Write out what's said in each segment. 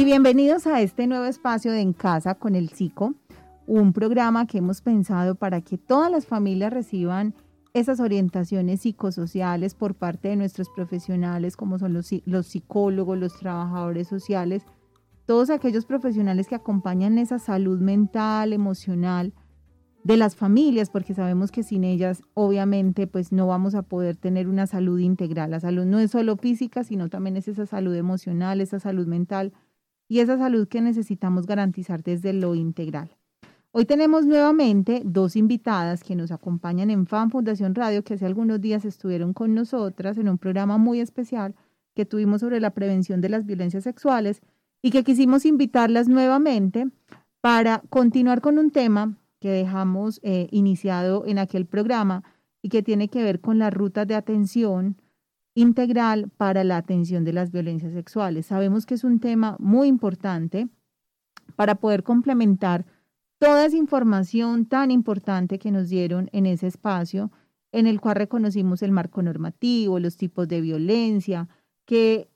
Y bienvenidos a este nuevo espacio de En Casa con el Psico, un programa que hemos pensado para que todas las familias reciban esas orientaciones psicosociales por parte de nuestros profesionales, como son los, los psicólogos, los trabajadores sociales, todos aquellos profesionales que acompañan esa salud mental, emocional de las familias, porque sabemos que sin ellas obviamente pues no vamos a poder tener una salud integral. La salud no es solo física, sino también es esa salud emocional, esa salud mental y esa salud que necesitamos garantizar desde lo integral. Hoy tenemos nuevamente dos invitadas que nos acompañan en Fan Fundación Radio, que hace algunos días estuvieron con nosotras en un programa muy especial que tuvimos sobre la prevención de las violencias sexuales y que quisimos invitarlas nuevamente para continuar con un tema que dejamos eh, iniciado en aquel programa y que tiene que ver con las rutas de atención integral para la atención de las violencias sexuales. Sabemos que es un tema muy importante para poder complementar toda esa información tan importante que nos dieron en ese espacio, en el cual reconocimos el marco normativo, los tipos de violencia, que,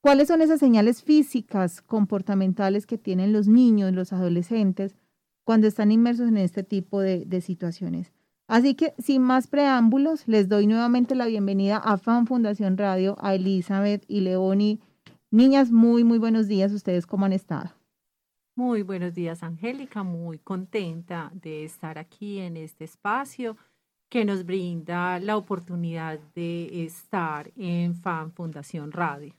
cuáles son esas señales físicas, comportamentales que tienen los niños, los adolescentes, cuando están inmersos en este tipo de, de situaciones. Así que, sin más preámbulos, les doy nuevamente la bienvenida a Fan Fundación Radio, a Elizabeth y Leoni. Niñas, muy, muy buenos días. ¿Ustedes cómo han estado? Muy buenos días, Angélica. Muy contenta de estar aquí en este espacio que nos brinda la oportunidad de estar en Fan Fundación Radio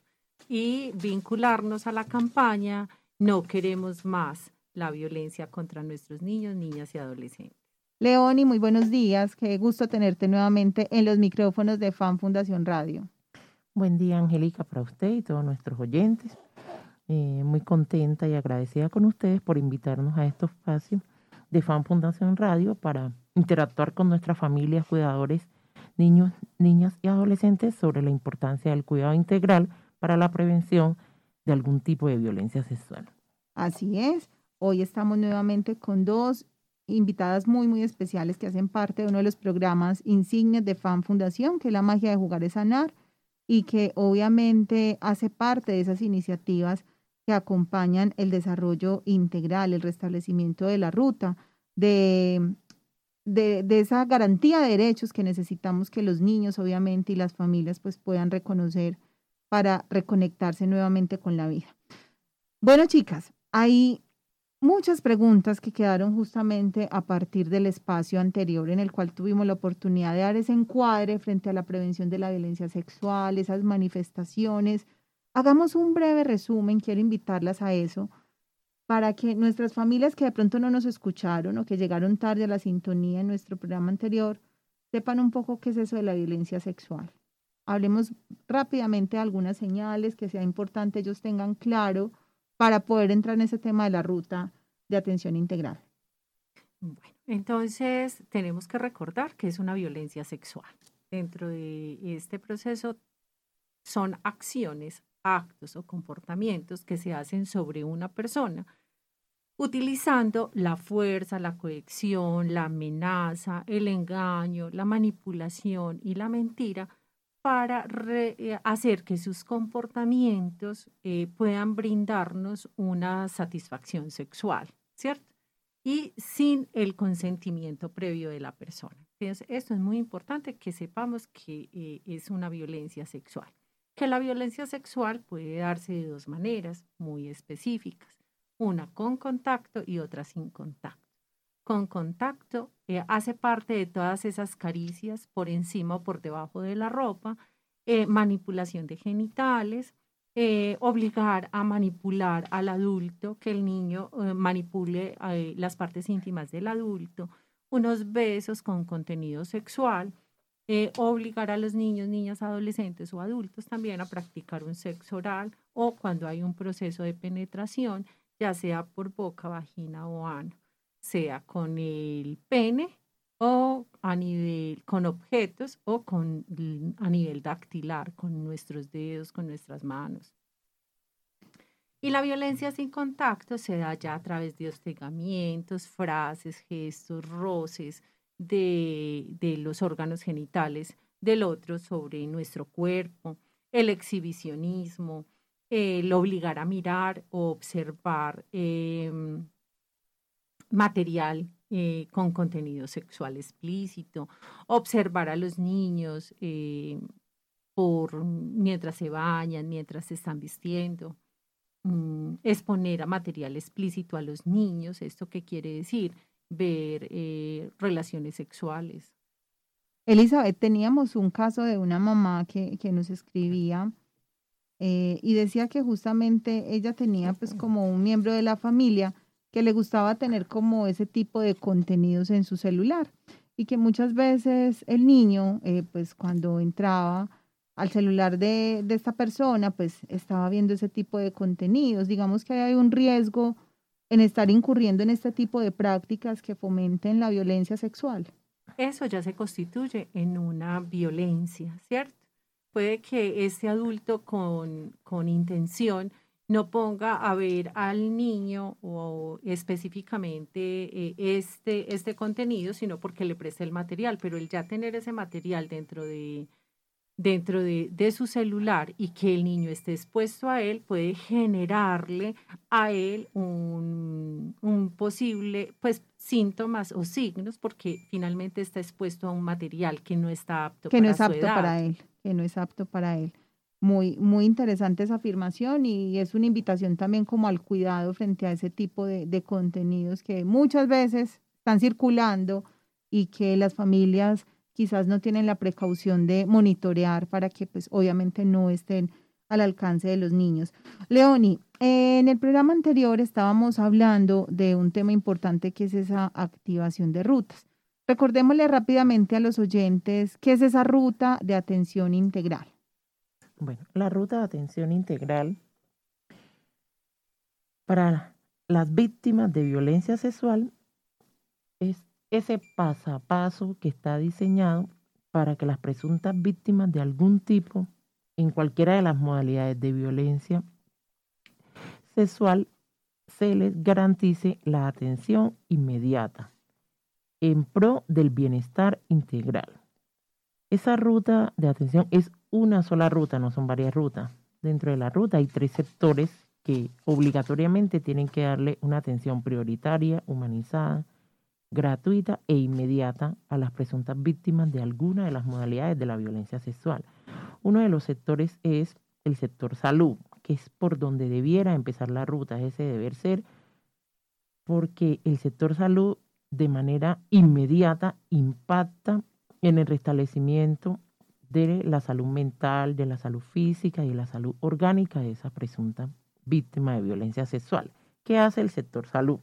y vincularnos a la campaña No queremos más la violencia contra nuestros niños, niñas y adolescentes. Leoni, muy buenos días. Qué gusto tenerte nuevamente en los micrófonos de Fan Fundación Radio. Buen día, Angélica, para usted y todos nuestros oyentes. Eh, muy contenta y agradecida con ustedes por invitarnos a estos espacios de Fan Fundación Radio para interactuar con nuestras familias, cuidadores, niños, niñas y adolescentes sobre la importancia del cuidado integral para la prevención de algún tipo de violencia sexual. Así es. Hoy estamos nuevamente con dos invitadas muy, muy especiales que hacen parte de uno de los programas insignes de Fan Fundación, que es la magia de jugar es sanar, y que obviamente hace parte de esas iniciativas que acompañan el desarrollo integral, el restablecimiento de la ruta, de, de, esa garantía de derechos que necesitamos que los niños, obviamente, y las familias pues puedan reconocer para reconectarse nuevamente con la vida. Bueno, chicas, hay muchas preguntas que quedaron justamente a partir del espacio anterior en el cual tuvimos la oportunidad de dar ese encuadre frente a la prevención de la violencia sexual, esas manifestaciones, Hagamos un breve resumen, quiero invitarlas a eso, para que nuestras familias que de pronto no nos escucharon o que llegaron tarde a la sintonía en nuestro programa anterior, sepan un poco qué es eso de la violencia sexual. Hablemos rápidamente de algunas señales que sea importante ellos tengan claro para poder entrar en ese tema de la ruta de atención integral. Bueno, entonces tenemos que recordar que es una violencia sexual. Dentro de este proceso son acciones actos o comportamientos que se hacen sobre una persona, utilizando la fuerza, la cohesión, la amenaza, el engaño, la manipulación y la mentira para eh, hacer que sus comportamientos eh, puedan brindarnos una satisfacción sexual, ¿cierto? Y sin el consentimiento previo de la persona. Entonces, esto es muy importante que sepamos que eh, es una violencia sexual que la violencia sexual puede darse de dos maneras muy específicas, una con contacto y otra sin contacto. Con contacto eh, hace parte de todas esas caricias por encima o por debajo de la ropa, eh, manipulación de genitales, eh, obligar a manipular al adulto, que el niño manipule las partes íntimas del adulto, unos besos con contenido sexual, eh, obligar a los niños, niñas, adolescentes o adultos también a practicar un sexo oral o cuando hay un proceso de penetración, ya sea por boca, vagina o ano, sea con el pene o a nivel con objetos o con a nivel dactilar, con nuestros dedos, con nuestras manos. Y la violencia sin contacto se da ya a través de hostigamientos, frases, gestos, roces, de, los órganos genitales del otro sobre nuestro cuerpo, el exhibicionismo, lo obligar a mirar o observar em, material eh, con contenido sexual explícito, observar a los niños eh, por mientras se bañan, mientras se están vistiendo, mm, exponer a material explícito a los niños, ¿esto qué quiere decir? Ver eh, relaciones sexuales. Elizabeth, teníamos un caso de una mamá que, que nos escribía y decía que justamente ella tenía pues como un miembro de la familia que le gustaba tener como ese tipo de contenidos en su celular y que muchas veces el niño, eh, pues cuando entraba al celular de, de, esta persona, pues estaba viendo ese tipo de contenidos. Digamos que hay un riesgo en estar incurriendo en este tipo de prácticas que fomenten la violencia sexual. Eso ya se constituye en una violencia, ¿cierto? Puede que este adulto con, con intención no ponga a ver al niño o específicamente eh, este, este contenido, sino porque le preste el material, pero el ya tener ese material dentro de, dentro de, de, su celular y que el niño esté expuesto a él puede generarle a él un, un, posible, pues, síntomas o signos porque finalmente está expuesto a un material que no está apto que no es apto para él, que no es apto para él. Muy, muy interesante esa afirmación y es una invitación también como al cuidado frente a ese tipo de, contenidos que muchas veces están circulando y que las familias quizás no tienen la precaución de monitorear para que pues obviamente no estén al alcance de los niños. Leoni, en el programa anterior estábamos hablando de un tema importante que es esa activación de rutas. Recordémosle rápidamente a los oyentes qué es esa ruta de atención integral. Bueno, la ruta de atención integral para las víctimas de violencia sexual es ese paso a paso que está diseñado para que las presuntas víctimas de algún tipo, en cualquiera de las modalidades de violencia sexual, se les garantice la atención inmediata en pro del bienestar integral. Esa ruta de atención es una sola ruta, no son varias rutas. Dentro de la ruta hay tres sectores que obligatoriamente tienen que darle una atención prioritaria, humanizada, gratuita e inmediata a las presuntas víctimas de alguna de las modalidades de la violencia sexual. Uno de los sectores es el sector salud, que es por donde debiera empezar la ruta, ese deber ser, porque el sector salud de manera inmediata impacta en el restablecimiento de la salud mental, de la salud física y de la salud orgánica de esa presunta víctima de violencia sexual. ¿Qué hace el sector salud?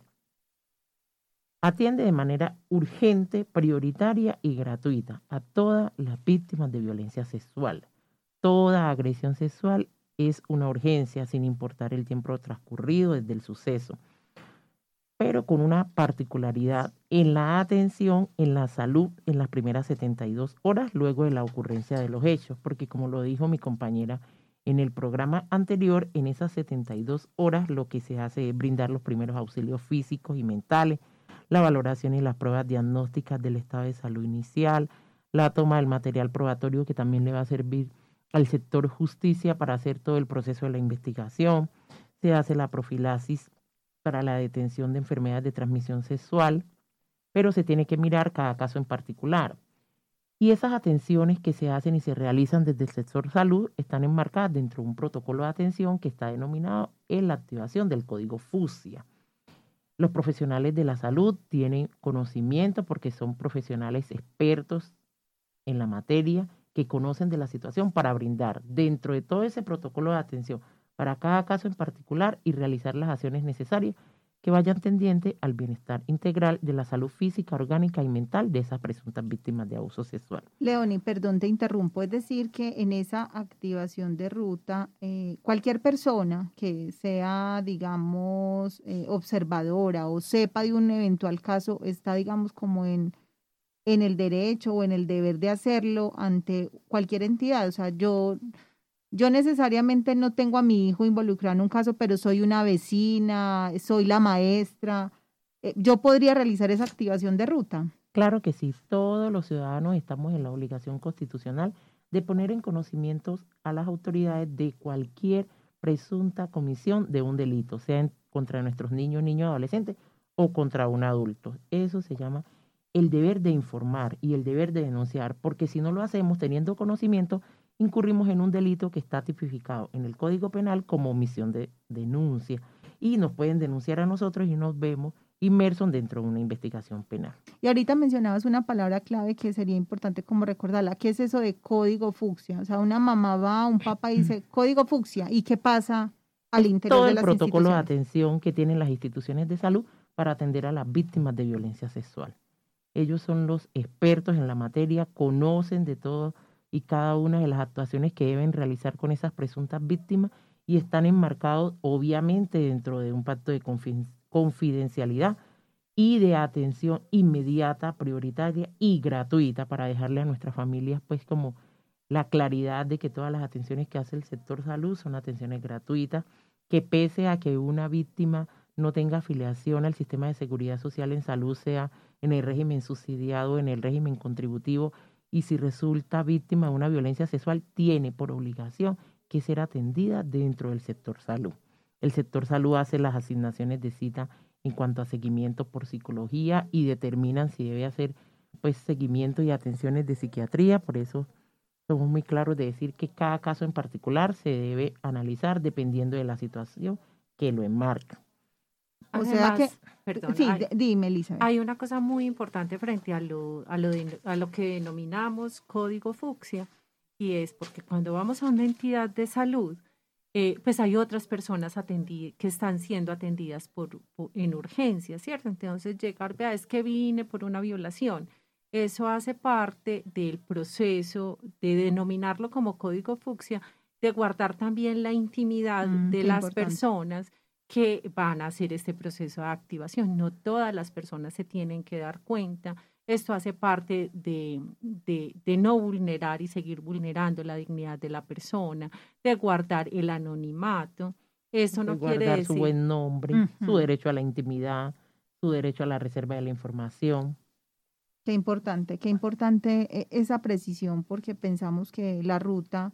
Atiende de manera urgente, prioritaria y gratuita a todas las víctimas de violencia sexual. Toda agresión sexual es una urgencia sin importar el tiempo transcurrido desde el suceso pero con una particularidad en la atención, en la salud, en las primeras 72 horas luego de la ocurrencia de los hechos, porque como lo dijo mi compañera en el programa anterior, en esas 72 horas lo que se hace es brindar los primeros auxilios físicos y mentales, la valoración y las pruebas diagnósticas del estado de salud inicial, la toma del material probatorio que también le va a servir al sector justicia para hacer todo el proceso de la investigación, se hace la profilaxis para la detención de enfermedades de transmisión sexual, pero se tiene que mirar cada caso en particular. Y esas atenciones que se hacen y se realizan desde el sector salud están enmarcadas dentro de un protocolo de atención que está denominado en la activación del código FUSIA. Los profesionales de la salud tienen conocimiento porque son profesionales expertos en la materia que conocen de la situación para brindar dentro de todo ese protocolo de atención para cada caso en particular y realizar las acciones necesarias que vayan tendiente al bienestar integral de la salud física, orgánica y mental de esas presuntas víctimas de abuso sexual. Leoni, perdón, te interrumpo. Es decir, que en esa activación de ruta, eh, cualquier persona que sea, digamos, eh, observadora o sepa de un eventual caso, está, digamos, como en, en el derecho o en el deber de hacerlo ante cualquier entidad. O sea, yo yo necesariamente no tengo a mi hijo involucrado en un caso, pero soy una vecina, soy la maestra. Eh, ¿Yo podría realizar esa activación de ruta? Claro que sí. Todos los ciudadanos estamos en la obligación constitucional de poner en conocimientos a las autoridades de cualquier presunta comisión de un delito, sea contra nuestros niños, niños, adolescentes o contra un adulto. Eso se llama el deber de informar y el deber de denunciar, porque si no lo hacemos teniendo conocimiento, incurrimos en un delito que está tipificado en el Código Penal como omisión de denuncia y nos pueden denunciar a nosotros y nos vemos inmersos dentro de una investigación penal. Y ahorita mencionabas una palabra clave que sería importante como recordarla, ¿qué es eso de código fucsia? O sea, una mamá va, un papá dice código fucsia, ¿y qué pasa al interior Todo de el las protocolo de atención que tienen las instituciones de salud para atender a las víctimas de violencia sexual. Ellos son los expertos en la materia, conocen de todo y cada una de las actuaciones que deben realizar con esas presuntas víctimas y están enmarcados obviamente dentro de un pacto de confi- confidencialidad y de atención inmediata, prioritaria y gratuita para dejarle a nuestras familias pues como la claridad de que todas las atenciones que hace el sector salud son atenciones gratuitas, que pese a que una víctima no tenga afiliación al sistema de seguridad social en salud, sea en el régimen subsidiado, en el régimen contributivo, y si resulta víctima de una violencia sexual, tiene por obligación que ser atendida dentro del sector salud. El sector salud hace las asignaciones de cita en cuanto a seguimiento por psicología y determinan si debe hacer pues seguimiento y atenciones de psiquiatría, por eso somos muy claros de decir que cada caso en particular se debe analizar dependiendo de la situación que lo enmarca. O sea que- perdón, sí, hay- dime, Elizabeth. Hay una cosa muy importante frente a lo, a lo, de- a lo que denominamos código fucsia, y es porque cuando vamos a una entidad de salud, eh, pues hay otras personas que están siendo atendidas por, por- en urgencia, ¿cierto? Entonces llegar, vea, es que vine por una violación. Eso hace parte del proceso de denominarlo como código fucsia, de guardar también la intimidad Mm, de las importante. personas que van a hacer este proceso de activación. No todas las personas se tienen que dar cuenta. Esto hace parte de, de, de no vulnerar y seguir vulnerando la dignidad de la persona, de guardar el anonimato. Eso no de quiere guardar decir... su buen nombre, su Ujú. derecho a la intimidad, su derecho a la reserva de la información. Qué importante, qué importante eh, esa precisión, porque pensamos que la ruta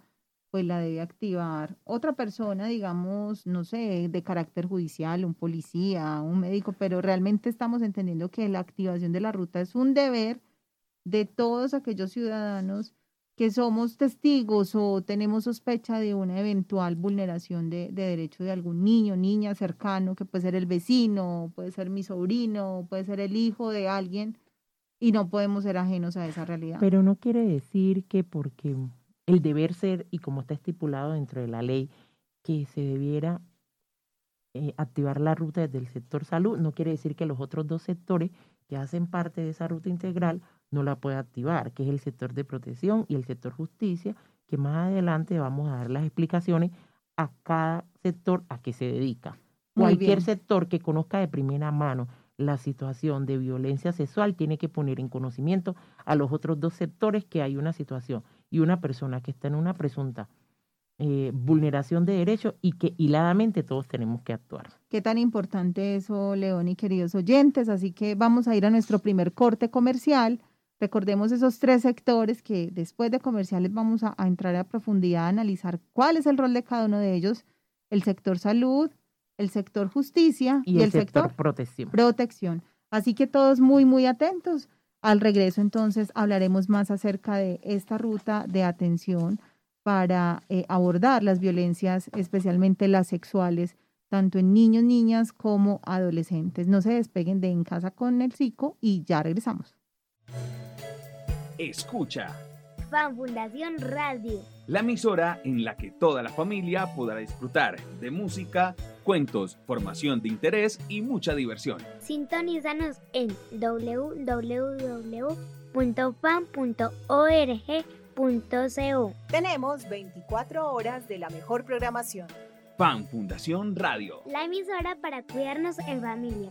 pues la debe activar otra persona, digamos, no sé, de carácter judicial, un policía, un médico, pero realmente estamos entendiendo que la activación de la ruta es un deber de todos aquellos ciudadanos que somos testigos o tenemos sospecha de una eventual vulneración de, de derecho de algún niño, niña cercano, que puede ser el vecino, puede ser mi sobrino, puede ser el hijo de alguien, y no podemos ser ajenos a esa realidad. Pero no quiere decir que porque el deber ser, y como está estipulado dentro de la ley, que se debiera eh, activar la ruta desde el sector salud, no quiere decir que los otros dos sectores que hacen parte de esa ruta integral no la pueda activar, que es el sector de protección y el sector justicia, que más adelante vamos a dar las explicaciones a cada sector a que se dedica. Muy Cualquier bien. sector que conozca de primera mano la situación de violencia sexual tiene que poner en conocimiento a los otros dos sectores que hay una situación y una persona que está en una presunta eh, vulneración de derechos y que hiladamente todos tenemos que actuar. Qué tan importante eso, León y queridos oyentes. Así que vamos a ir a nuestro primer corte comercial. Recordemos esos tres sectores que después de comerciales vamos a, a entrar a profundidad a analizar cuál es el rol de cada uno de ellos. El sector salud, el sector justicia Y, el, sector, protección. protección. Así que todos muy, muy atentos. Al regreso entonces hablaremos más acerca de esta ruta de atención para eh, abordar las violencias, especialmente las sexuales, tanto en niños, niñas como adolescentes. No se despeguen de En Casa con el Psico y ya regresamos. Escucha, Fan Fundación Radio. la emisora en la que toda la familia podrá disfrutar de música, cuentos, formación de interés y mucha diversión. Sintonízanos en www.fan.org.co. Tenemos 24 horas de la mejor programación. Fan Fundación Radio. La emisora para cuidarnos en familia.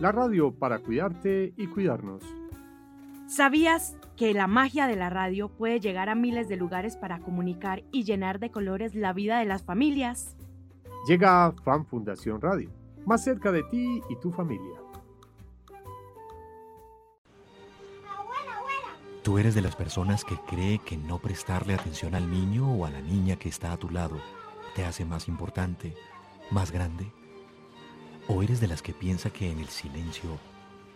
la radio para cuidarte y cuidarnos. ¿Sabías que la magia de la radio puede llegar a miles de lugares para comunicar y llenar de colores la vida de las familias? Llega Fan Fundación Radio, más cerca de ti y tu familia. ¿Tú eres de las personas que cree que no prestarle atención al niño o a la niña que está a tu lado te hace más importante, más grande? ¿O eres de las que piensa que en el silencio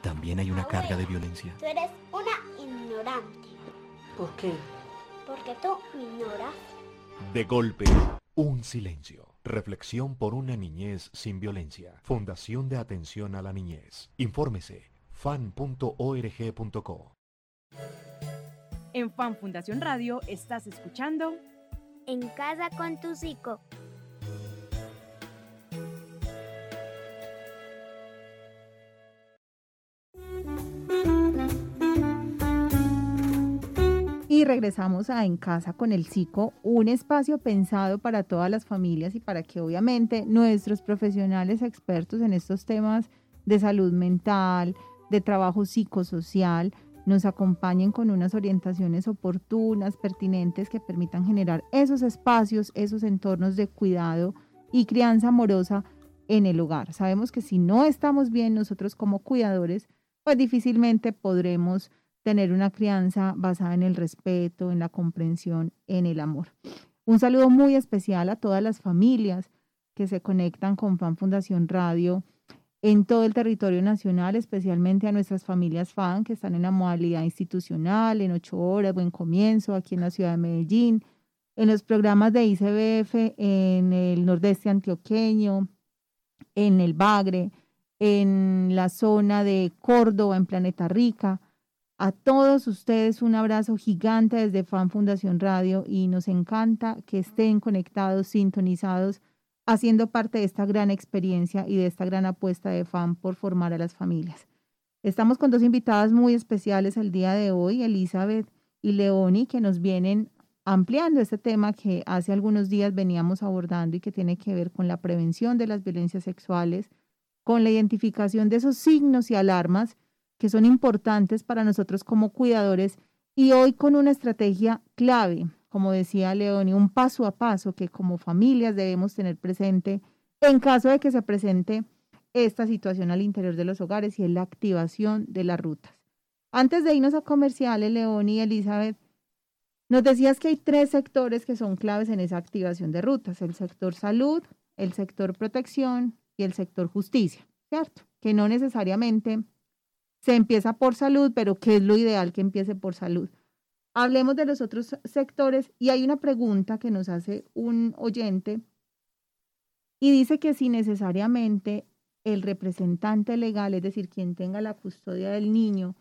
también hay una carga de violencia? Tú eres una ignorante. ¿Por qué? Porque tú me ignoras. De golpe, un silencio. Reflexión por una niñez sin violencia. Fundación de Atención a la Niñez. Infórmese fan.org.co. En Fan Fundación Radio estás escuchando En casa con tu psico. Regresamos a En Casa con el Psico, un espacio pensado para todas las familias y para que obviamente nuestros profesionales expertos en estos temas de salud mental, de trabajo psicosocial, nos acompañen con unas orientaciones oportunas, pertinentes, que permitan generar esos espacios, esos entornos de cuidado y crianza amorosa en el hogar. Sabemos que si no estamos bien nosotros como cuidadores, pues difícilmente podremos tener una crianza basada en el respeto, en la comprensión, en el amor. Un saludo muy especial a todas las familias que se conectan con Fan Fundación Radio en todo el territorio nacional, especialmente a nuestras familias FAN que están en la modalidad institucional, en ocho horas, buen comienzo, aquí en la ciudad de Medellín, en los programas de ICBF en el nordeste antioqueño, en el Bagre, en la zona de Córdoba, en Planeta Rica. A todos ustedes un abrazo gigante desde FAN Fundación Radio y nos encanta que estén conectados, sintonizados haciendo parte de esta gran experiencia y de esta gran apuesta de FAM por formar a las familias. Estamos con dos invitadas muy especiales el día de hoy, Elizabeth y Leoni, que nos vienen ampliando este tema que hace algunos días veníamos abordando y que tiene que ver con la prevención de las violencias sexuales, con la identificación de esos signos y alarmas que son importantes para nosotros como cuidadores y hoy con una estrategia clave como decía Leoni, un paso a paso que como familias debemos tener presente en caso de que se presente esta situación al interior de los hogares y es la activación de las rutas. Antes de irnos a comerciales, Leoni y Elizabeth, nos decías que hay tres sectores que son claves en esa activación de rutas, el sector salud, el sector protección y el sector justicia, ¿cierto? Que no necesariamente se empieza por salud, pero que es lo ideal que empiece por salud. Hablemos de los otros sectores y hay una pregunta que nos hace un oyente y dice que si necesariamente el representante legal, es decir, quien tenga la custodia del niño,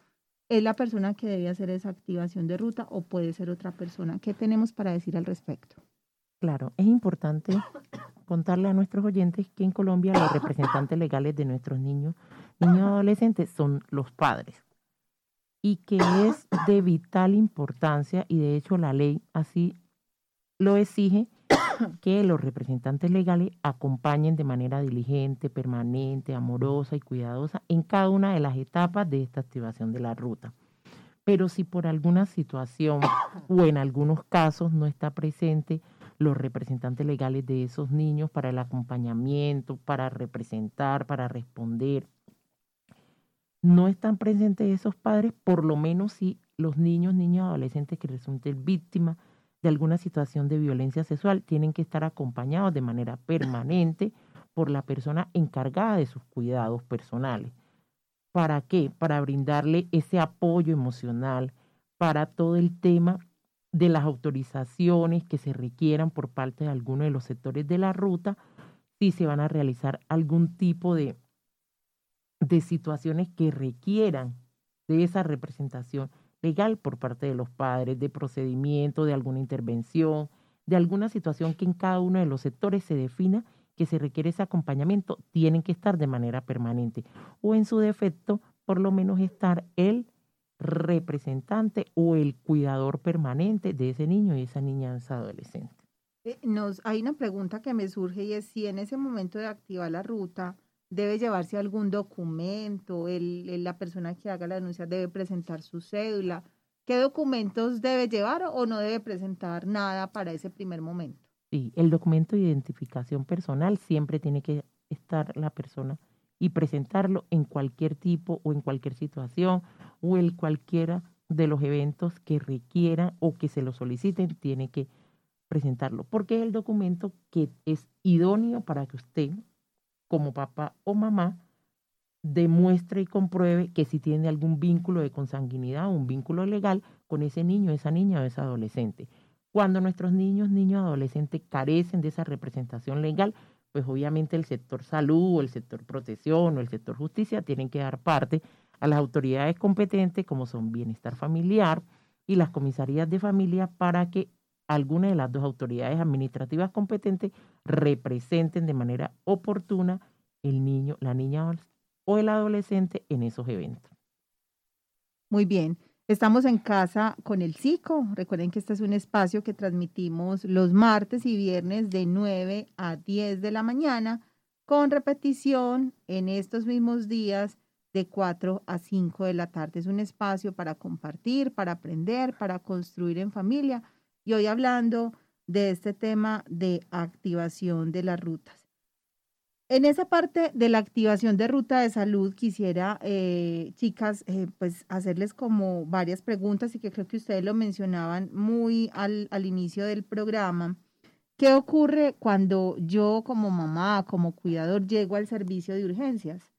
es la persona que debe hacer esa activación de ruta o puede ser otra persona. ¿Qué tenemos para decir al respecto? Claro, es importante contarle a nuestros oyentes que en Colombia los representantes legales de nuestros niños, niños adolescentes son los padres y que es de vital importancia y de hecho la ley así lo exige que los representantes legales acompañen de manera diligente, permanente, amorosa y cuidadosa en cada una de las etapas de esta activación de la ruta. Pero si por alguna situación o en algunos casos no está presente los representantes legales de esos niños para el acompañamiento, para representar, para responder, no están presentes esos padres, por lo menos si los niños, niñas, adolescentes que resulten víctimas de alguna situación de violencia sexual tienen que estar acompañados de manera permanente por la persona encargada de sus cuidados personales. ¿Para qué? Para brindarle ese apoyo emocional para todo el tema de las autorizaciones que se requieran por parte de alguno de los sectores de la ruta, si se van a realizar algún tipo de de situaciones que requieran de esa representación legal por parte de los padres, de procedimiento, de alguna intervención, de alguna situación que en cada uno de los sectores se defina que se requiere ese acompañamiento, tienen que estar de manera permanente o en su defecto, por lo menos estar el representante o el cuidador permanente de ese niño y esa niña esa adolescente. Eh, nos, hay una pregunta que me surge y es si en ese momento de activar la ruta debe llevarse algún documento, el, la persona que haga la denuncia debe presentar su cédula. ¿Qué documentos debe llevar o no debe presentar nada para ese primer momento? Sí, el documento de identificación personal siempre tiene que estar la persona y presentarlo en cualquier tipo o en cualquier situación o en cualquiera de los eventos que requiera o que se lo soliciten, tiene que presentarlo, porque es el documento que es idóneo para que usted, como papá o mamá, demuestre y compruebe que si tiene algún vínculo de consanguinidad un vínculo legal con ese niño, esa niña o ese adolescente. Cuando nuestros niños, niños, adolescentes carecen de esa representación legal, pues obviamente el sector salud o el sector protección o el sector justicia tienen que dar parte a las autoridades competentes como son bienestar familiar y las comisarías de familia para que alguna de las dos autoridades administrativas competentes representen de manera oportuna el niño, la niña o el adolescente en esos eventos. Muy bien. Estamos en casa con el SICO. Recuerden que este es un espacio que transmitimos los martes y viernes de 9 a 10 de la mañana, con repetición en estos mismos días de 4 a 5 de la tarde. Es un espacio para compartir, para aprender, para construir en familia. Y hoy hablando de este tema de activación de las rutas. En esa parte de la activación de ruta de salud, quisiera, eh, chicas, eh, pues hacerles como varias preguntas y que creo que ustedes lo mencionaban muy al, al inicio del programa. ¿Qué ocurre cuando yo como mamá, como cuidador, llego al servicio de urgencias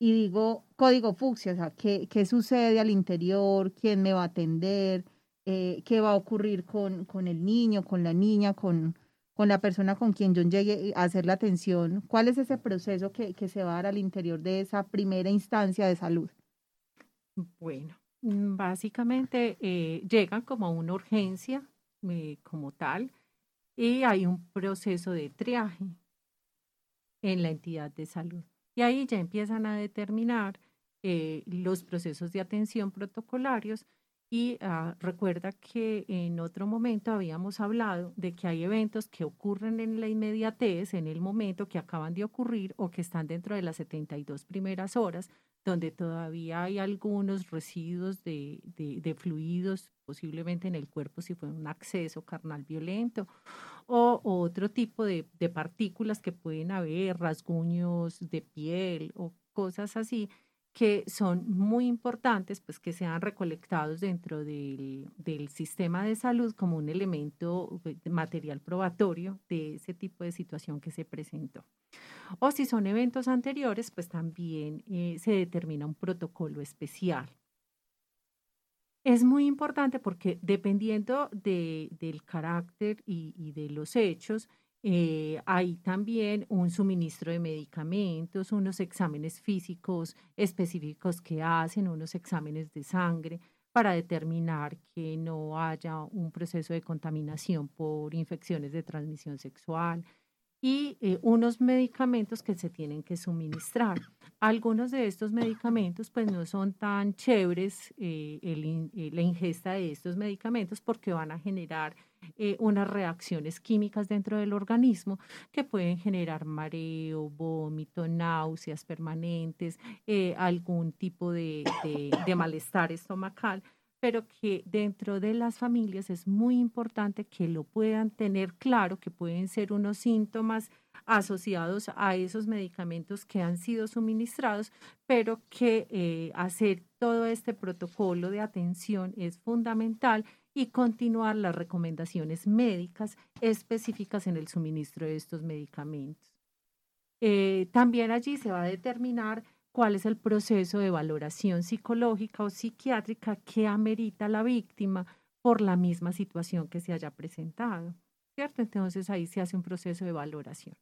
y digo código fucsia? O ¿qué, qué sucede al interior? ¿Quién me va a atender? Eh, ¿Qué va a ocurrir con, con el niño, con la niña, con, con la persona con quien yo llegue a hacer la atención? ¿Cuál es ese proceso que, se va a dar al interior de esa primera instancia de salud? Bueno, mm, básicamente eh, llegan como una urgencia eh, como tal y hay un proceso de triaje en la entidad de salud. Y ahí ya empiezan a determinar eh, los procesos de atención protocolarios y ah, recuerda que en otro momento habíamos hablado de que hay eventos que ocurren en la inmediatez, en el momento que acaban de ocurrir o que están dentro de las 72 primeras horas, donde todavía hay algunos residuos de, de, fluidos, posiblemente en el cuerpo si fue un acceso carnal violento, o, o otro tipo de, de partículas que pueden haber, rasguños de piel o cosas así que son muy importantes, pues que sean recolectados dentro del, del, sistema de salud como un elemento eh, material probatorio de ese tipo de situación que se presentó. O si son eventos anteriores, pues también eh, se determina un protocolo especial. Es muy importante porque dependiendo de, del carácter y, y de los hechos, eh, hay también un suministro de medicamentos, unos exámenes físicos específicos que hacen, unos exámenes de sangre para determinar que no haya un proceso de contaminación por infecciones de transmisión sexual y eh, unos medicamentos que se tienen que suministrar. Algunos de estos medicamentos pues no son tan chéveres eh, la ingesta de estos medicamentos porque van a generar eh, unas reacciones químicas dentro del organismo que pueden generar mareo, vómito, náuseas permanentes, eh, algún tipo de, de malestar estomacal pero que dentro de las familias es muy importante que lo puedan tener claro, que pueden ser unos síntomas asociados a esos medicamentos que han sido suministrados, pero que eh, hacer todo este protocolo de atención es fundamental y continuar las recomendaciones médicas específicas en el suministro de estos medicamentos. Eh, también allí se va a determinar cuál es el proceso de valoración psicológica o psiquiátrica que amerita la víctima por la misma situación que se haya presentado. ¿Cierto? Entonces ahí se hace un proceso de valoración.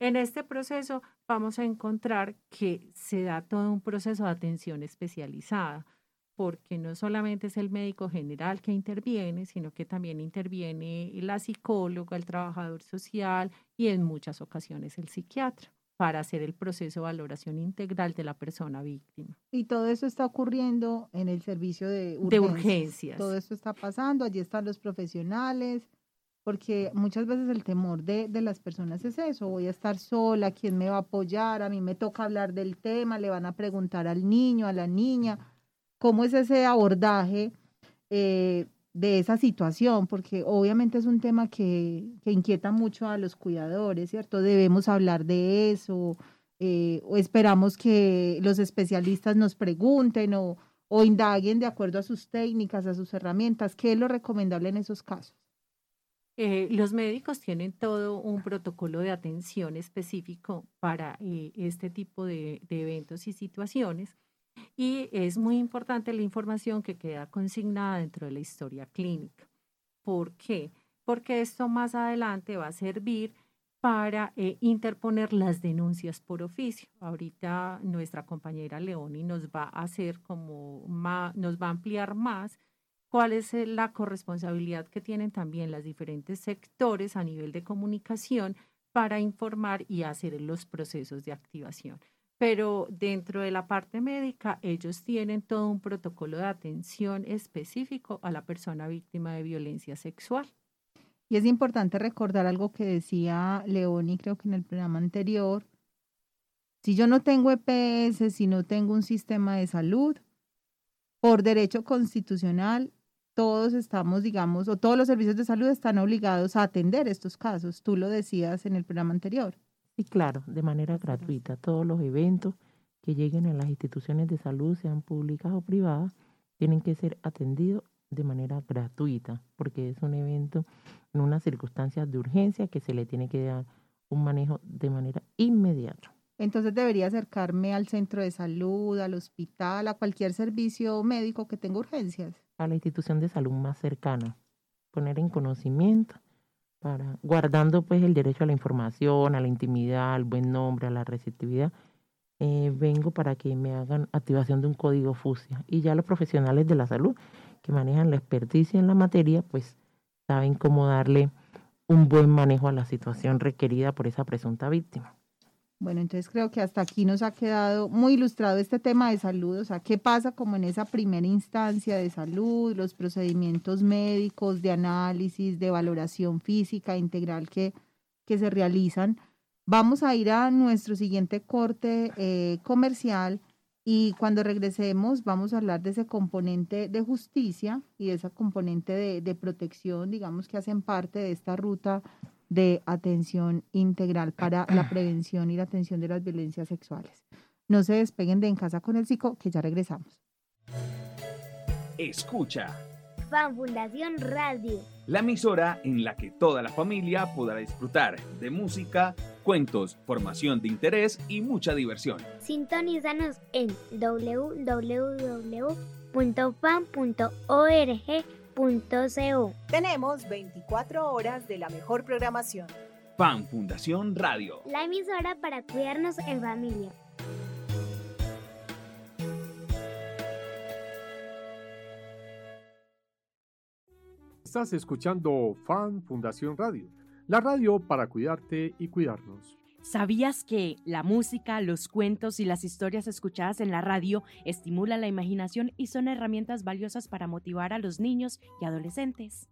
En este proceso vamos a encontrar que se da todo un proceso de atención especializada, porque no solamente es el médico general que interviene, sino que también interviene la psicóloga, el trabajador social y en muchas ocasiones el psiquiatra. para hacer el proceso de valoración integral de la persona víctima. Y todo eso está ocurriendo en el servicio de urgencias. De urgencias. Todo esto está pasando, allí están los profesionales, porque muchas veces el temor de, de, las personas es eso, voy a estar sola, ¿quién me va a apoyar? A mí me toca hablar del tema, le van a preguntar al niño, a la niña, ¿cómo es ese abordaje eh, de esa situación? Porque obviamente es un tema que, inquieta mucho a los cuidadores, ¿cierto? Debemos hablar de eso, eh, o esperamos que los especialistas nos pregunten o, indaguen de acuerdo a sus técnicas, a sus herramientas, ¿qué es lo recomendable en esos casos? Eh, los médicos tienen todo un protocolo de atención específico para este tipo de, eventos y situaciones y es muy importante la información que queda consignada dentro de la historia clínica. ¿Por qué? Porque esto más adelante va a servir para eh, interponer las denuncias por oficio. Ahorita nuestra compañera Leoni nos va a hacer como nos va a ampliar más cuál es eh, la corresponsabilidad que tienen también los diferentes sectores a nivel de comunicación para informar y hacer los procesos de activación. Pero dentro de la parte médica, ellos tienen todo un protocolo de atención específico a la persona víctima de violencia sexual. Y es importante recordar algo que decía Leoni, creo que en el programa anterior. Si yo no tengo EPS, si no tengo un sistema de salud, por derecho constitucional, todos estamos, digamos, o todos los servicios de salud están obligados a atender estos casos. Tú lo decías en el programa anterior. Sí, claro, de manera gratuita. Todos los eventos que lleguen a las instituciones de salud, sean públicas o privadas, tienen que ser atendidos de manera gratuita, porque es un evento en unas circunstancias de urgencia que se le tiene que dar un manejo de manera inmediata. Entonces debería acercarme al centro de salud, al hospital, a cualquier servicio médico que tenga urgencias a la institución de salud más cercana, poner en conocimiento para guardando pues el derecho a la información, a la intimidad, al buen nombre, a la receptividad. Eh, vengo para que me hagan activación de un código FUSIA y ya los profesionales de la salud que manejan la experticia en la materia pues saben cómo darle un buen manejo a la situación requerida por esa presunta víctima. Bueno, entonces creo que hasta aquí nos ha quedado muy ilustrado este tema de salud, o sea, qué pasa como en esa primera instancia de salud, los procedimientos médicos, de análisis, de valoración física integral que, que se realizan. Vamos a ir a nuestro siguiente corte eh, comercial y cuando regresemos vamos a hablar de ese componente de justicia y de esa componente de, de protección, digamos, que hacen parte de esta ruta de atención integral para la prevención y la atención de las violencias sexuales. No se despeguen de En Casa con el Psico, que ya regresamos. Escucha. Fan Fundación Radio. La emisora en la que toda la familia podrá disfrutar de música, cuentos, formación de interés y mucha diversión. Sintonízanos en www.fan.org tenemos 24 horas de la mejor programación. Fan Fundación Radio. La emisora para cuidarnos en familia. Estás escuchando Fan Fundación Radio, la radio para cuidarte y cuidarnos. ¿Sabías que la música, los cuentos y las historias escuchadas en la radio estimulan la imaginación y son herramientas valiosas para motivar a los niños y adolescentes?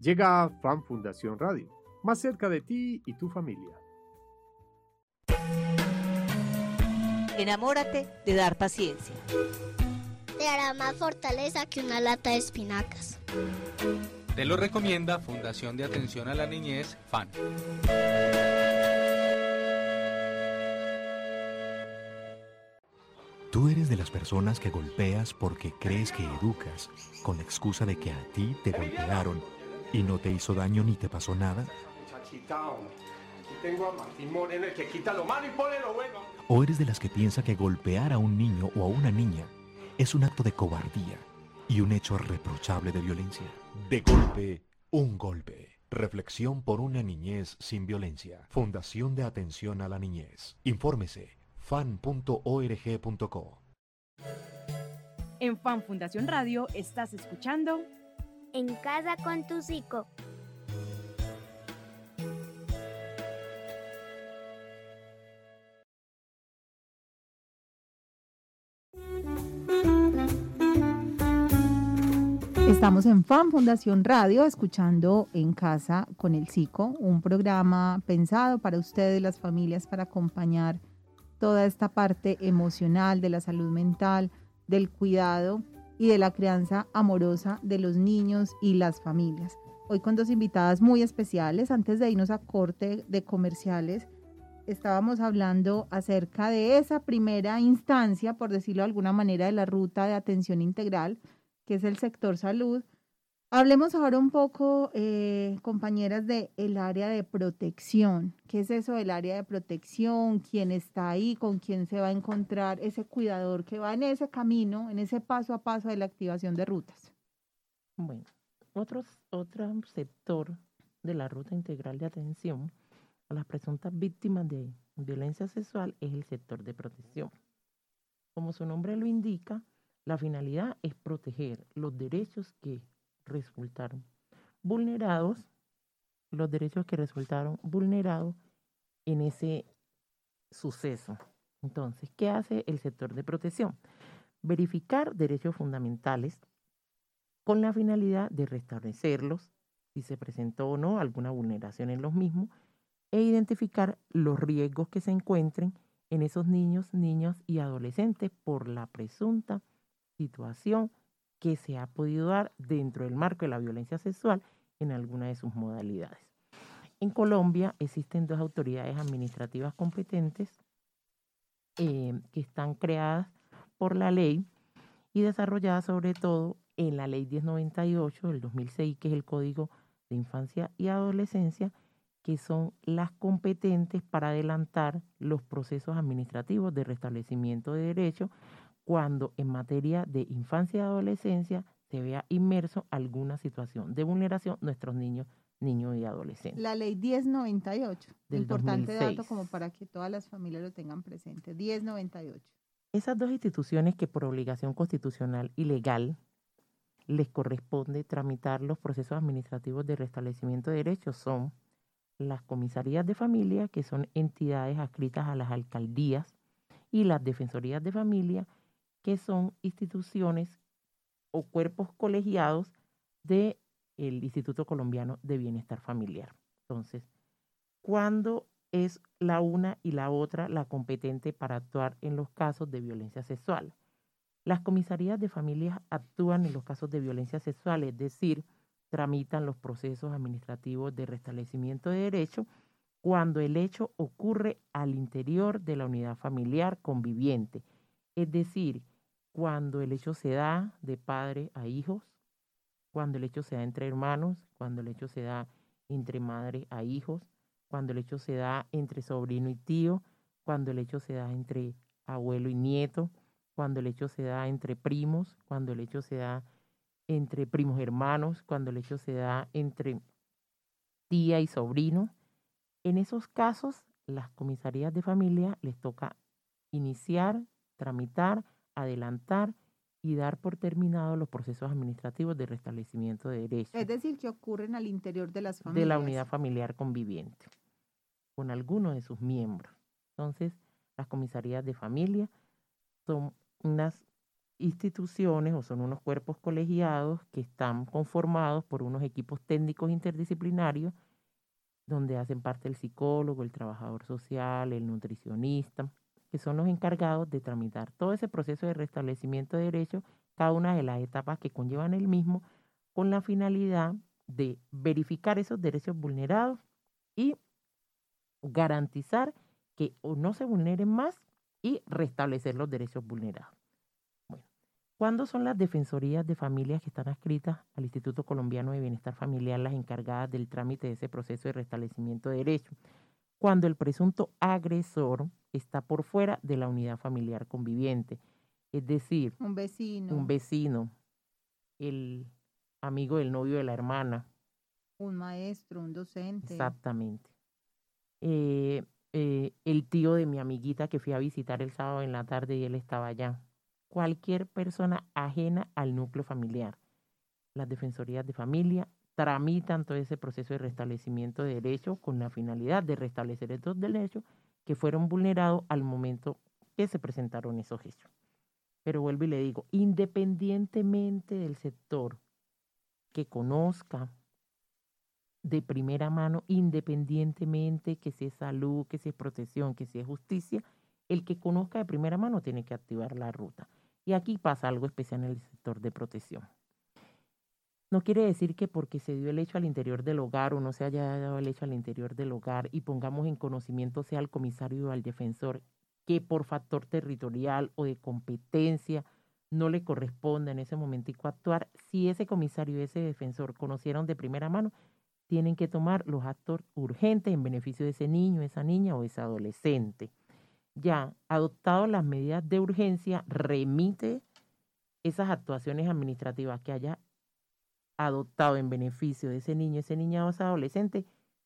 Llega Fan Fundación Radio, más cerca de ti y tu familia. Enamórate de dar paciencia. Te hará más fortaleza que una lata de espinacas. Te lo recomienda Fundación de Atención a la Niñez, FAN. Tú eres de las personas que golpeas porque crees que educas, con la excusa de que a ti te golpearon y no te hizo daño ni te pasó nada. O eres de las que piensa que golpear a un niño o a una niña es un acto de cobardía y un hecho reprochable de violencia. De golpe, un golpe. Reflexión por una niñez sin violencia. Fundación de Atención a la Niñez. Infórmese fan.org.co. En Fan Fundación Radio estás escuchando En casa con tu psico. Estamos en Fan Fundación Radio, escuchando En Casa con el Psico, un programa pensado para ustedes, las familias, para acompañar toda esta parte emocional de la salud mental, del cuidado y de la crianza amorosa de los niños y las familias. Hoy con dos invitadas muy especiales. Antes de irnos a corte de comerciales, estábamos hablando acerca de esa primera instancia, por decirlo de alguna manera, de la ruta de atención integral, que es el sector salud. Hablemos ahora un poco, eh, compañeras, del el área de protección. ¿Qué es eso del área de protección? ¿Quién está ahí? ¿Con quién se va a encontrar ese cuidador que va en ese camino, en ese paso a paso de la activación de rutas? Bueno, otro, otro sector de la ruta integral de atención a las presuntas víctimas de violencia sexual es el sector de protección. Como su nombre lo indica, la finalidad es proteger los derechos que resultaron vulnerados, los derechos que resultaron vulnerados en ese suceso. Entonces, ¿qué hace el sector de protección? Verificar derechos fundamentales con la finalidad de restablecerlos, si se presentó o no alguna vulneración en los mismos, e identificar los riesgos que se encuentren en esos niños, niñas y adolescentes por la presunta situación que se ha podido dar dentro del marco de la violencia sexual en alguna de sus modalidades. En Colombia existen dos autoridades administrativas competentes eh, que están creadas por la ley y desarrolladas sobre todo en la ley 1098 del 2006, que es el Código de Infancia y Adolescencia, que son las competentes para adelantar los procesos administrativos de restablecimiento de derechos cuando en materia de infancia y adolescencia se vea inmerso alguna situación de vulneración nuestros niños, niños y adolescentes. La ley 1098, del importante dato como para que todas las familias lo tengan presente, 1098. Esas dos instituciones que por obligación constitucional y legal les corresponde tramitar los procesos administrativos de restablecimiento de derechos son las comisarías de familia, que son entidades adscritas a las alcaldías, y las defensorías de familia, que son instituciones o cuerpos colegiados del el Instituto Colombiano de Bienestar Familiar. Entonces, ¿cuándo es la una y la otra la competente para actuar en los casos de violencia sexual? Las comisarías de familias actúan en los casos de violencia sexual, es decir, tramitan los procesos administrativos de restablecimiento de derecho cuando el hecho ocurre al interior de la unidad familiar conviviente, es decir, cuando el hecho se da de padre a hijos, cuando el hecho se da entre hermanos, cuando el hecho se da entre madre a hijos, cuando el hecho se da entre sobrino y tío, cuando el hecho se da entre abuelo y nieto, cuando el hecho se da entre primos, cuando el hecho se da entre primos hermanos, cuando el hecho se da entre tía y sobrino. En esos casos, las comisarías de familia les toca iniciar, tramitar, adelantar y dar por terminado los procesos administrativos de restablecimiento de derechos. Es decir, que ocurren al interior de las familias. De la unidad familiar conviviente, con alguno de sus miembros. Entonces, las comisarías de familia son unas instituciones o son unos cuerpos colegiados que están conformados por unos equipos técnicos interdisciplinarios donde hacen parte el psicólogo, el trabajador social, el nutricionista, que son los encargados de tramitar todo ese proceso de restablecimiento de derechos, cada una de las etapas que conllevan el mismo, con la finalidad de verificar esos derechos vulnerados y garantizar que no se vulneren más y restablecer los derechos vulnerados. Bueno, ¿cuándo son las defensorías de familias que están adscritas al Instituto Colombiano de Bienestar Familiar las encargadas del trámite de ese proceso de restablecimiento de derechos? Cuando el presunto agresor está por fuera de la unidad familiar conviviente. Es decir, un vecino. Un vecino, el amigo del novio de la hermana. Un maestro, un docente. Exactamente. Eh, eh, el tío de mi amiguita que fui a visitar el sábado en la tarde y él estaba allá. Cualquier persona ajena al núcleo familiar. Las defensorías de familia tramitan todo ese proceso de restablecimiento de derechos con la finalidad de restablecer estos derechos que fueron vulnerados al momento que se presentaron esos hechos. Pero vuelvo y le digo, independientemente del sector que conozca de primera mano, independientemente que si es salud, que si es protección, que si es justicia, el que conozca de primera mano tiene que activar la ruta. Y aquí pasa algo especial en el sector de protección. No quiere decir que porque se dio el hecho al interior del hogar o no se haya dado el hecho al interior del hogar y pongamos en conocimiento sea al comisario o al defensor que por factor territorial o de competencia no le corresponde en ese momentico actuar, si ese comisario y ese defensor conocieron de primera mano, tienen que tomar los actos urgentes en beneficio de ese niño, esa niña o ese adolescente. Ya adoptado las medidas de urgencia, remite esas actuaciones administrativas que haya adoptado en beneficio de ese niño, ese niña o ese adolescente,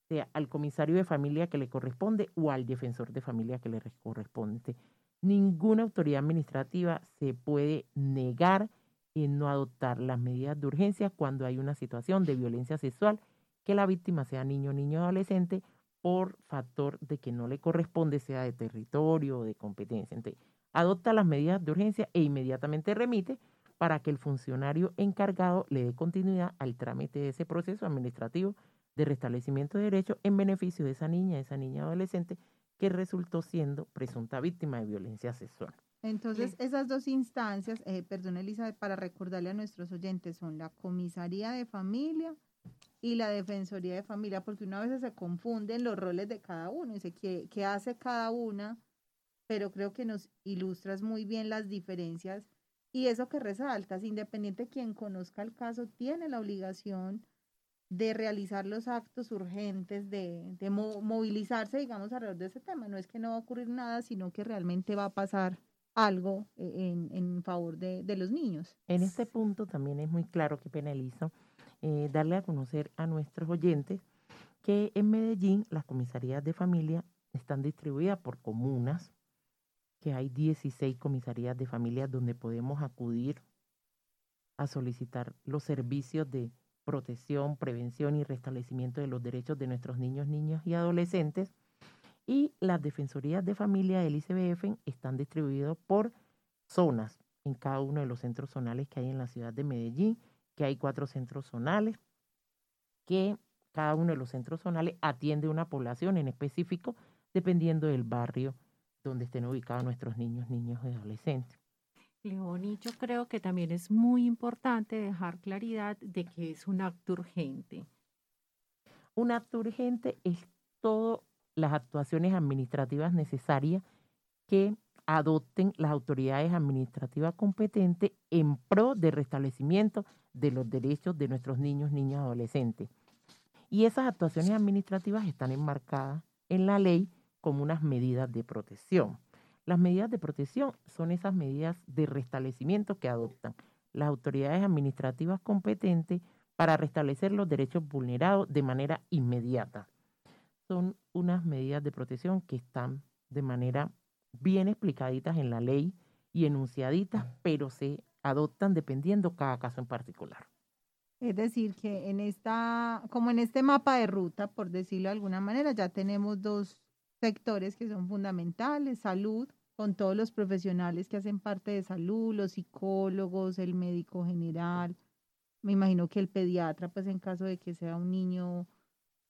sea al comisario de familia que le corresponde o al defensor de familia que le corresponde. Ninguna autoridad administrativa se puede negar en no adoptar las medidas de urgencia cuando hay una situación de violencia sexual, que la víctima sea niño, niño o adolescente, por factor de que no le corresponde, sea de territorio o de competencia. Entonces, adopta las medidas de urgencia e inmediatamente remite para que el funcionario encargado le dé continuidad al trámite de ese proceso administrativo de restablecimiento de derechos en beneficio de esa niña, esa niña adolescente que resultó siendo presunta víctima de violencia sexual. Entonces, esas dos instancias, eh, perdón Elizabeth, para recordarle a nuestros oyentes, son la comisaría de familia y la defensoría de familia, porque una vez se confunden los roles de cada uno, dice, ¿qué, qué hace cada una? Pero creo que nos ilustras muy bien las diferencias y eso que resaltas, independiente de quien conozca el caso, tiene la obligación de realizar los actos urgentes, de, de movilizarse, digamos, alrededor de ese tema. No es que no va a ocurrir nada, sino que realmente va a pasar algo eh, en, en favor de, de, los niños. En este punto también es muy claro que penalizo eh, darle a conocer a nuestros oyentes que en Medellín las comisarías de familia están distribuidas por comunas, que hay 16 comisarías de familia donde podemos acudir a solicitar los servicios de protección, prevención y restablecimiento de los derechos de nuestros niños, niñas y adolescentes. Y las defensorías de familia del ICBF están distribuidas por zonas en cada uno de los centros zonales que hay en la ciudad de Medellín, que hay cuatro centros zonales, que cada uno de los centros zonales atiende una población en específico dependiendo del barrio donde estén ubicados nuestros niños, niños y adolescentes. León, y yo creo que también es muy importante dejar claridad de que es un acto urgente. Un acto urgente es todas las actuaciones administrativas necesarias que adopten las autoridades administrativas competentes en pro de restablecimiento de los derechos de nuestros niños, niñas y adolescentes. Y esas actuaciones administrativas están enmarcadas en la ley como unas medidas de protección. Las medidas de protección son esas medidas de restablecimiento que adoptan las autoridades administrativas competentes para restablecer los derechos vulnerados de manera inmediata. Son unas medidas de protección que están de manera bien explicaditas en la ley y enunciaditas, pero se adoptan dependiendo cada caso en particular. Es decir, que en esta, como en este mapa de ruta, por decirlo de alguna manera, ya tenemos dos sectores que son fundamentales, salud, con todos los profesionales que hacen parte de salud, los psicólogos, el médico general, me imagino que el pediatra, pues en caso de que sea un niño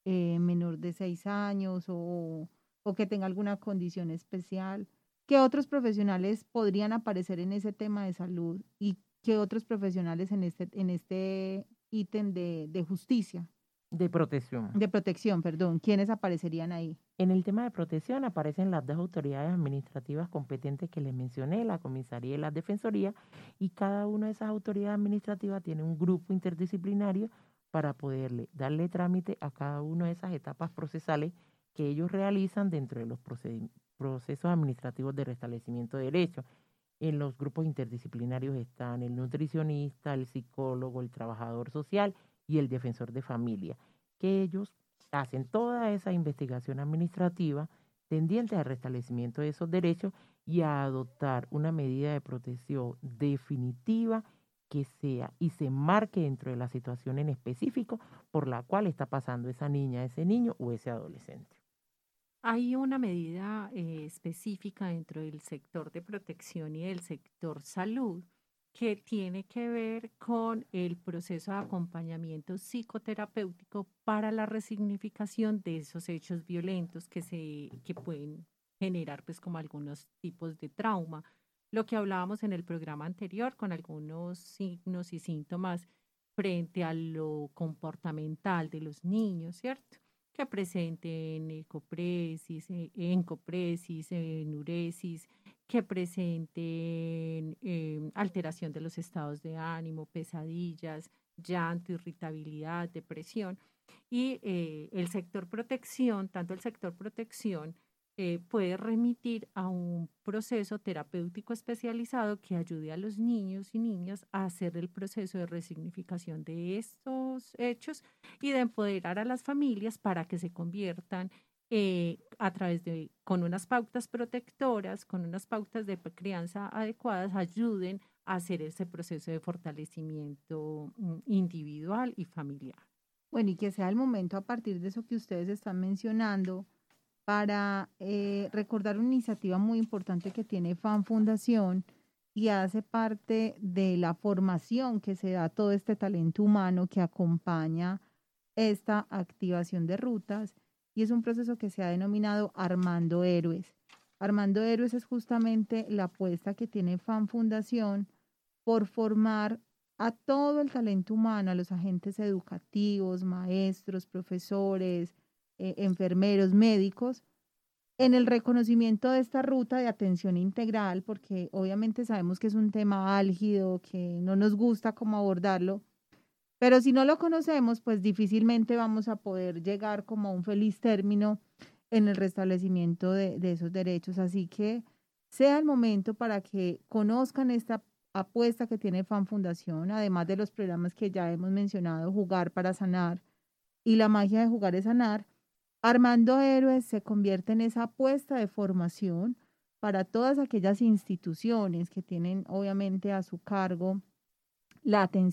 eh, menor de seis años o, o que tenga alguna condición especial, ¿qué otros profesionales podrían aparecer en ese tema de salud y qué otros profesionales en este, en este ítem de, de justicia? De protección. De protección, perdón. ¿Quiénes aparecerían ahí? En el tema de protección aparecen las dos autoridades administrativas competentes que les mencioné, la comisaría y la defensoría, y cada una de esas autoridades administrativas tiene un grupo interdisciplinario para poderle darle trámite a cada una de esas etapas procesales que ellos realizan dentro de los procesos administrativos de restablecimiento de derechos. En los grupos interdisciplinarios están el nutricionista, el psicólogo, el trabajador social y el defensor de familia, que ellos hacen toda esa investigación administrativa tendiente al restablecimiento de esos derechos y a adoptar una medida de protección definitiva que sea y se marque dentro de la situación en específico por la cual está pasando esa niña, ese niño o ese adolescente. Hay una medida eh, específica dentro del sector de protección y del sector salud que tiene que ver con el proceso de acompañamiento psicoterapéutico para la resignificación de esos hechos violentos que, se, que pueden generar pues como algunos tipos de trauma. Lo que hablábamos en el programa anterior con algunos signos y síntomas frente a lo comportamental de los niños, ¿cierto? Que presenten ecopresis, eh, encopresis, enuresis, que presenten em, alteración de los estados de ánimo, pesadillas, llanto, irritabilidad, depresión. Y eh, el sector protección, tanto el sector protección eh, puede remitir a un proceso terapéutico especializado que ayude a los niños y niñas a hacer el proceso de resignificación de estos hechos y de empoderar a las familias para que se conviertan eh, a través de, con unas pautas protectoras, con unas pautas de crianza adecuadas, ayuden a hacer ese proceso de fortalecimiento mm, individual y familiar. Bueno, y que sea el momento a partir de eso que ustedes están mencionando, para eh, recordar una iniciativa muy importante que tiene FAN Fundación y hace parte de la formación que se da todo este talento humano que acompaña esta activación de rutas y es un proceso que se ha denominado Armando Héroes. Armando Héroes es justamente la apuesta que tiene FAN Fundación por formar a todo el talento humano, a los agentes educativos, maestros, profesores, eh, enfermeros, médicos, en el reconocimiento de esta ruta de atención integral, porque obviamente sabemos que es un tema álgido, que no nos gusta cómo abordarlo, pero si no lo conocemos, pues difícilmente vamos a poder llegar como a un feliz término en el restablecimiento de, esos derechos. Así que sea el momento para que conozcan esta apuesta que tiene FAN Fundación, además de los programas que ya hemos mencionado, Jugar para Sanar y la magia de jugar es sanar, Armando Héroes se convierte en esa apuesta de formación para todas aquellas instituciones que tienen obviamente a su cargo la atención